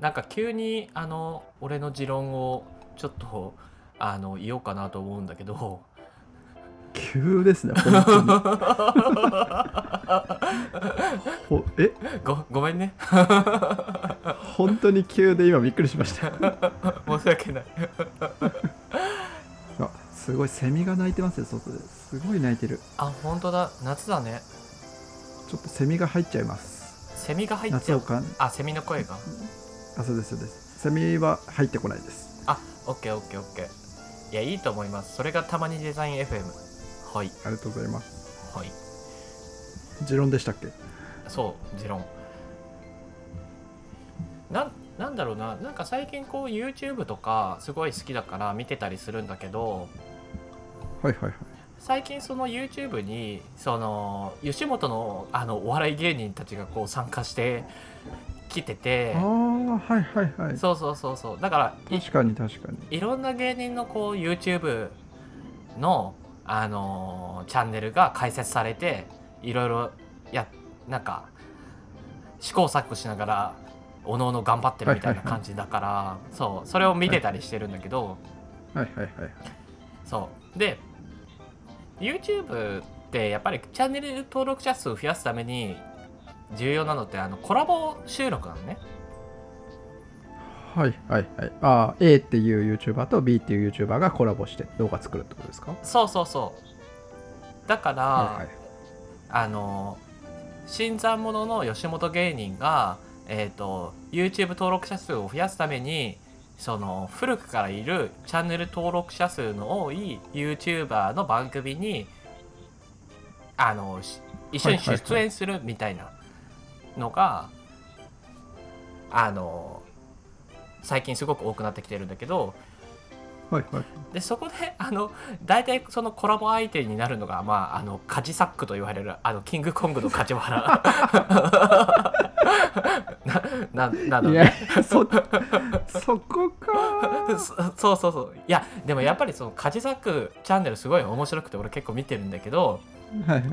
なんか急にあの俺の持論をちょっとあの言おうかなと思うんだけど。急ですね本当に。ほえ？ごごめんね。本当に急で今びっくりしました。申し訳ない。あすごいセミが鳴いてますよ外で。すごい鳴いてる。あ本当だ。夏だね。ちょっとセミが入っちゃいます。セミが入っちゃう。あセミの声があそうですそうです。セミは入ってこないです。あオッケーオッケーオッケー。いやいいと思います。それがたまにデザイン FM はい。ありがとうございます。はい。持論でしたっけ？そう持論。なんなんだろうな。なんか最近こう YouTube とかすごい好きだから見てたりするんだけどはいはいはい。最近その YouTube にその吉本のあのお笑い芸人たちがこう参加してきてて。ああはいはいはい。そうそうそうそう。だからい確かに確かに。いろんな芸人のこう YouTube のあのーチャンネルが開設されていろいろやなんか試行錯誤しながらおのおの頑張ってるみたいな感じだから、そうそれを見てたりしてるんだけど、はいはいはいそう。で YouTube ってやっぱりチャンネル登録者数を増やすために重要なのってあのコラボ収録なのね。はいはいはい。ああ A っていう YouTuber と B っていう YouTuber がコラボして動画作るってことですか？そうそうそう。だから、はいはい。あの新参者の吉本芸人が、えー、と YouTube 登録者数を増やすためにその古くからいるチャンネル登録者数の多い YouTuber の番組にあのし一緒に出演するみたいなのが、あの最近すごく多くなってきてるんだけどはいはい。でそこで あの大体そのコラボ相手になるのが、まあ、あのカジサックと言われるあのキングコングの梶原 なななのいやねそそこか。そそうそうそう。いやでもやっぱりそのカジサックチャンネルすごい面白くて俺結構見てるんだけど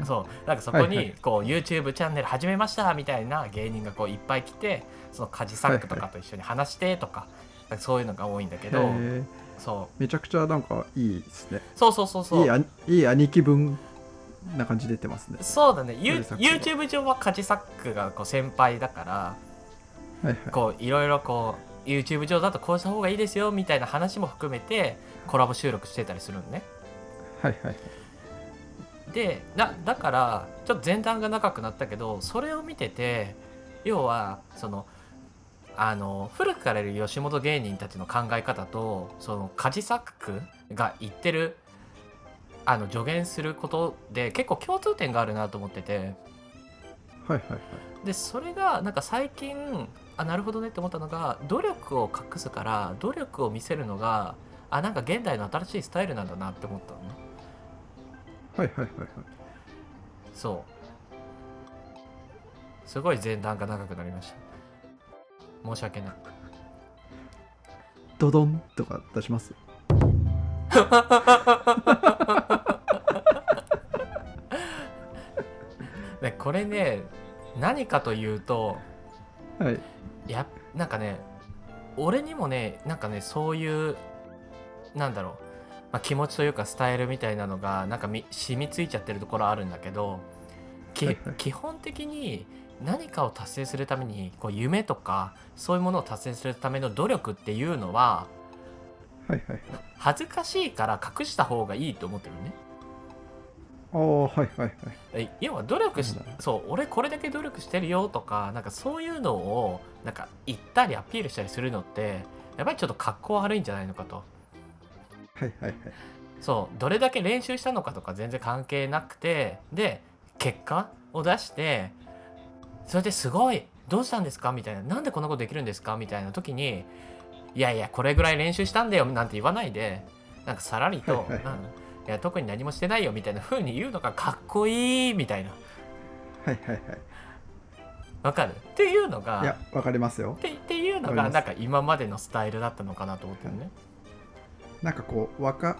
そう。なんかそこはいはにこう YouTube チャンネル始めましたみたいな芸人がこういっぱい来てそのカジサックとかと一緒に話してとか,、そういうのが多いんだけどそう。めちゃくちゃなんかいいですね。そうそうそうそう。いい兄貴分な感じ出てますね。そうだね、YouTube 上はカジサックがこう先輩だからはいはい。こういろいろこう YouTube 上だとこうした方がいいですよみたいな話も含めてコラボ収録してたりするのね。はいはいでなだからちょっと前段が長くなったけどそれを見てて要はそのあの古くからいる吉本芸人たちの考え方とそのカジサックが言ってるあの助言することで結構共通点があるなと思ってて。はいはいはい。でそれがなんか最近あなるほどねって思ったのが努力を隠すから努力を見せるのがあなんか現代の新しいスタイルなんだなって思ったのねはいはいはいはい。そう。すごい前段が長くなりました。申し訳ない。ドドンとか出します？で これね何かというとはい。やなんかね俺にもねなんかねそういうなんだろう、まあ、気持ちというかスタイルみたいなのがなんかみ染みついちゃってるところあるんだけどきはいはい。基本的に何かを達成するためにこう夢とかそういうものを達成するための努力っていうのははいはい。恥ずかしいから隠した方がいいと思ってるね。ああはいはいはい。え要は努力しそう俺これだけ努力してるよとかなんかそういうのをなんか言ったりアピールしたりするのってやっぱりちょっと格好悪いんじゃないのかとはいはいはい。そうどれだけ練習したのかとか全然関係なくてで結果を出してそれですごいどうしたんですか？みたいななんでこんなことできるんですか？みたいな時にいやいやこれぐらい練習したんだよなんて言わないでなんかさらりと、はいはい。うんいや特に何もしてないよみたいな風に言うのがかっこいいみたいな。はいはいはい。わかる？っていうのがいやわかりますよ。ってっていうのがなんか今までのスタイルだったのかなと思ってるね。なんかこう若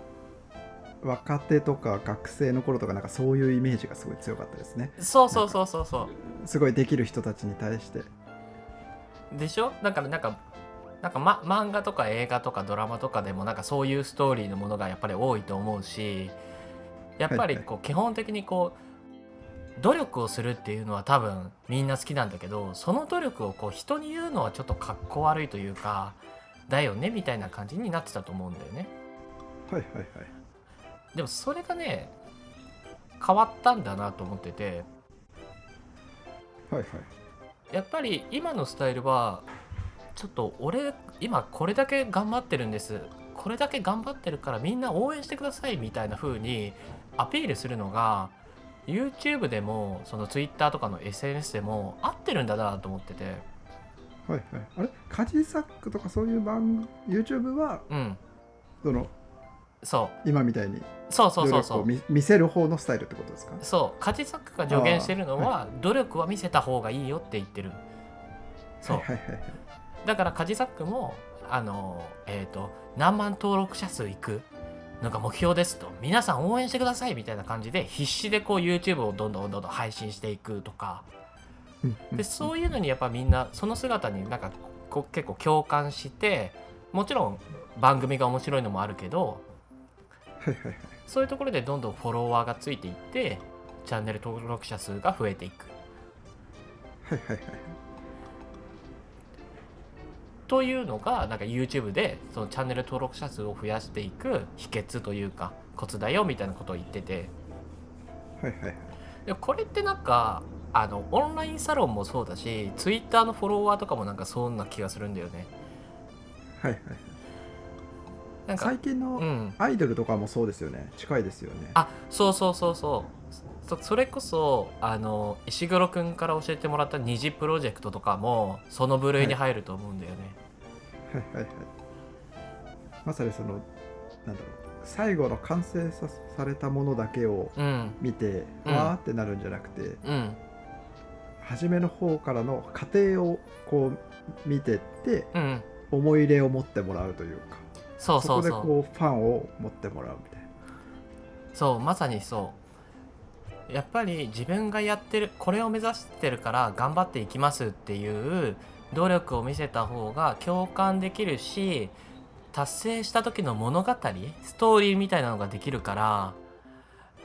若手とか学生の頃とかなんかそういうイメージがすごい強かったですね。そうそうそうそうそすごいできる人たちに対して。う。でしょ？だからなんかなんか、ま、漫画とか映画とかドラマとかでもなんかそういうストーリーのものがやっぱり多いと思うしやっぱりこう基本的にこう努力をするっていうのは多分みんな好きなんだけどその努力をこう人に言うのはちょっとかっこ悪いというかだよねみたいな感じになってたと思うんだよね。はいはいはい。でもそれがね変わったんだなと思ってて。はいはい。やっぱり今のスタイルはちょっと俺今これだけ頑張ってるんです。これだけ頑張ってるからみんな応援してくださいみたいな風にアピールするのが YouTube でもその Twitter とかの SNS でも合ってるんだなと思っててはいはい。あれ？カジサックとかそういう番 YouTube はうん。そのそう。今みたいにそうそう努そうそう。見見せる方のスタイルってことですか？そう。カジサックが助言してるのは、努力は見せた方がいいよって言ってる。そう、はいはいはいはい。だからカジサックもあのえっ、と何万登録者数いくのが目標ですと。皆さん応援してくださいみたいな感じで必死でこう YouTube をどんどんどんどん配信していくとかでそういうのにやっぱみんなその姿になんかこう結構共感してもちろん番組が面白いのもあるけどそういうところでどんどんフォロワーがついていってチャンネル登録者数が増えていく。というのがなんか YouTube でそのチャンネル登録者数を増やしていく秘訣というかコツだよみたいなことを言ってて。はいはいはい。でこれってなんかあのオンラインサロンもそうだし Twitter のフォロワーとかもなんかそんな気がするんだよね。はいはいなんか最近のうん。アイドルとかもそうですよね。近いですよね。あそうそうそうそう。そそれこそあの石黒くんから教えてもらった虹プロジェクトとかもその部類に入ると思うんだよね、はいはいはい。まさにそのなんだろう最後の完成さされたものだけをうん。見て、うん。わーってなるんじゃなくてうん初めの方からの過程をこう見てってうん。思い入れを持ってもらうというかそうそうそう。こでこうファンを持ってもらうみたいな。そうまさにそう。やっぱり自分がやってるこれを目指してるから頑張っていきますっていう努力を見せた方が共感できるし達成した時の物語ストーリーみたいなのができるからは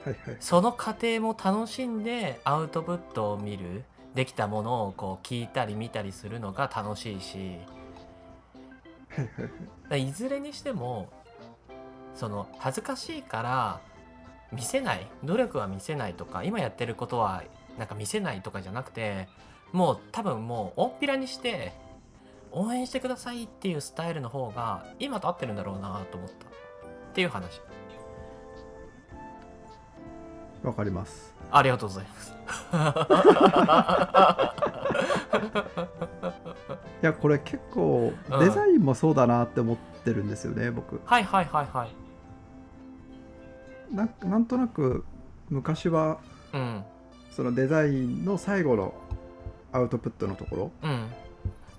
いはい。その過程も楽しんでアウトプットを見るできたものをこう聞いたり見たりするのが楽しいし いずれにしてもその恥ずかしいから見せない努力は見せないとか今やってることはなんか見せないとかじゃなくてもう多分もう大っぴらにして応援してくださいっていうスタイルの方が今と合ってるんだろうなと思った。っていう話わかります。ありがとうございます。いやこれ結構うん。デザインもそうだなって思ってるんですよね、僕。はいはいはいはい。ななんとなく昔はうん。そのデザインの最後のアウトプットのとこうん。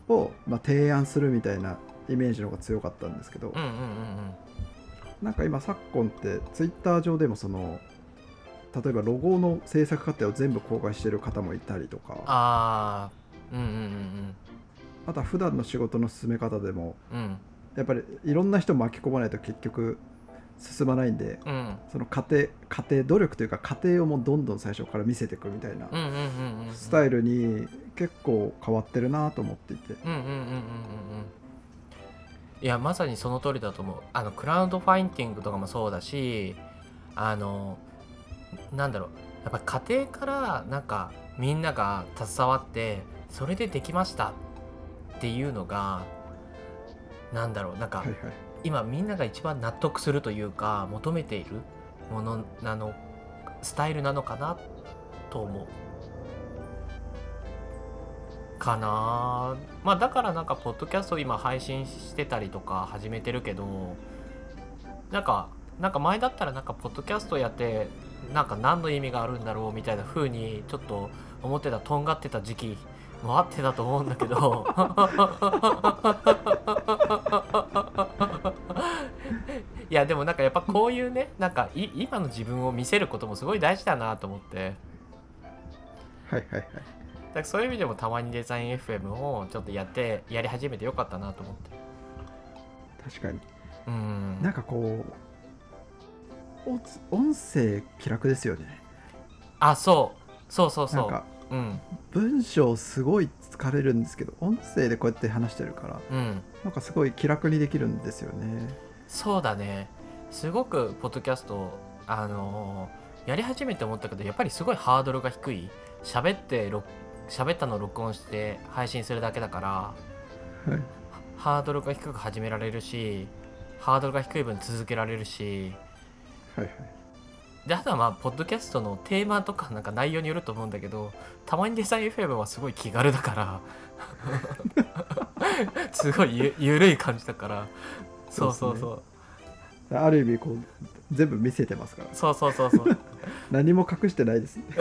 ろを、まあ、提案するみたいなイメージの方が強かったんですけど、うんうんうん。なんか今昨今ってツイッター上でもその例えばロゴの制作過程を全部公開してる方もいたりとか。ああうんうんうんあとは普段の仕事の進め方でも。うん。うんやっぱりいろんな人巻き込まないと結局進まないんでうん。その過程過程努力というか過程をもうどんどん最初から見せていくみたいなスタイルに結構変わってるなと思っていて。うんうんうんうんうんうん。いやまさにその通りだと思う。あのクラウドファインティングとかもそうだしあのなんだろう。やっぱ家庭からなんかみんなが携わってそれでできましたっていうのがなんだろう。なんかはいはい。今みんなが一番納得するというか求めているものなのスタイルなのかなと思う。かな。まあだからなんかポッドキャストを今配信してたりとか始めてるけどなんかなんか前だったらなんかポッドキャストやってなんか何の意味があるんだろうみたいな風にちょっと思ってたとんがってた時期もあってたと思うんだけど。いやでもなんかやっぱこういうねなんかい今の自分を見せることもすごい大事だなと思って。はいはいはい。だからそういう意味でもたまにデザイン FM をちょっとやってやり始めてよかったなと思って。確かに。うん。なんかこう音音声気楽ですよね。あそう。そうそうそう。なんかうん。文章すごい疲れるんですけど音声でこうやって話してるからうん。なんかすごい気楽にできるんですよね。そうだね。すごくポッドキャストあのーやり始めて思ったけどやっぱりすごいハードルが低い。喋って録喋ったのを録音して配信するだけだからはい。ハードルが低く始められるしハードルが低い分続けられるしはいはい。であとはまあポッドキャストのテーマとかなんか内容によると思うんだけどたまにデザイン FM はすごい気軽だから すごいゆゆるい感じだからそうそうそそうある意味こう全部見せてますから。そうそうそうそう。何も隠してないです。ね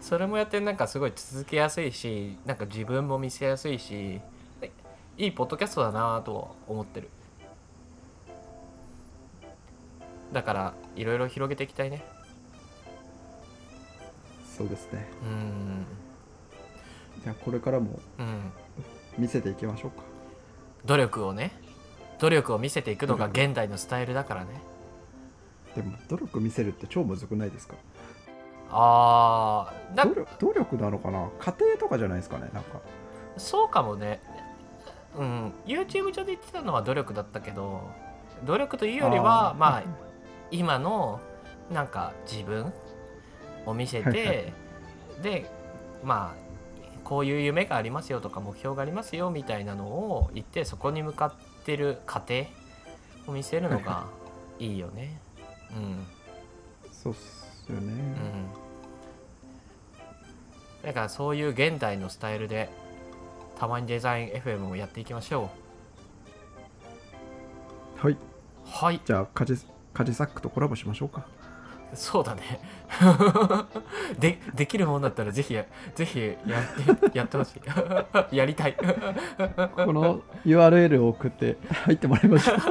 それもやってなんかすごい続けやすいしなんか自分も見せやすいしでいいポッドキャストだなとは思ってるだからいろいろ広げていきたいね。そうですね。うん。じゃあこれからもうん。見せていきましょうか。努力をね。努力を見せていくのが現代のスタイルだからね。でも努力見せるって超むずくないですか？あーだ努力努力なのかな？家庭とかじゃないですかねなんか。そうかもね。うん。YouTube 上で言ってたのは努力だったけど努力というよりはー。まあ今のなんか自分を見せて、はいはい。でまあこういう夢がありますよとか目標がありますよみたいなのを言ってそこに向かってる過程を見せるのがいい。よね。うん。そうっすよね、うん。だからそういう現代のスタイルでたまにデザイン FM もやっていきましょはい、うはい。じゃあカジカジサックとコラボしましょうか。そうだね でできるもんだったらぜひぜひやってやってほしい やりたいこの URL を送って入ってもらいましょう。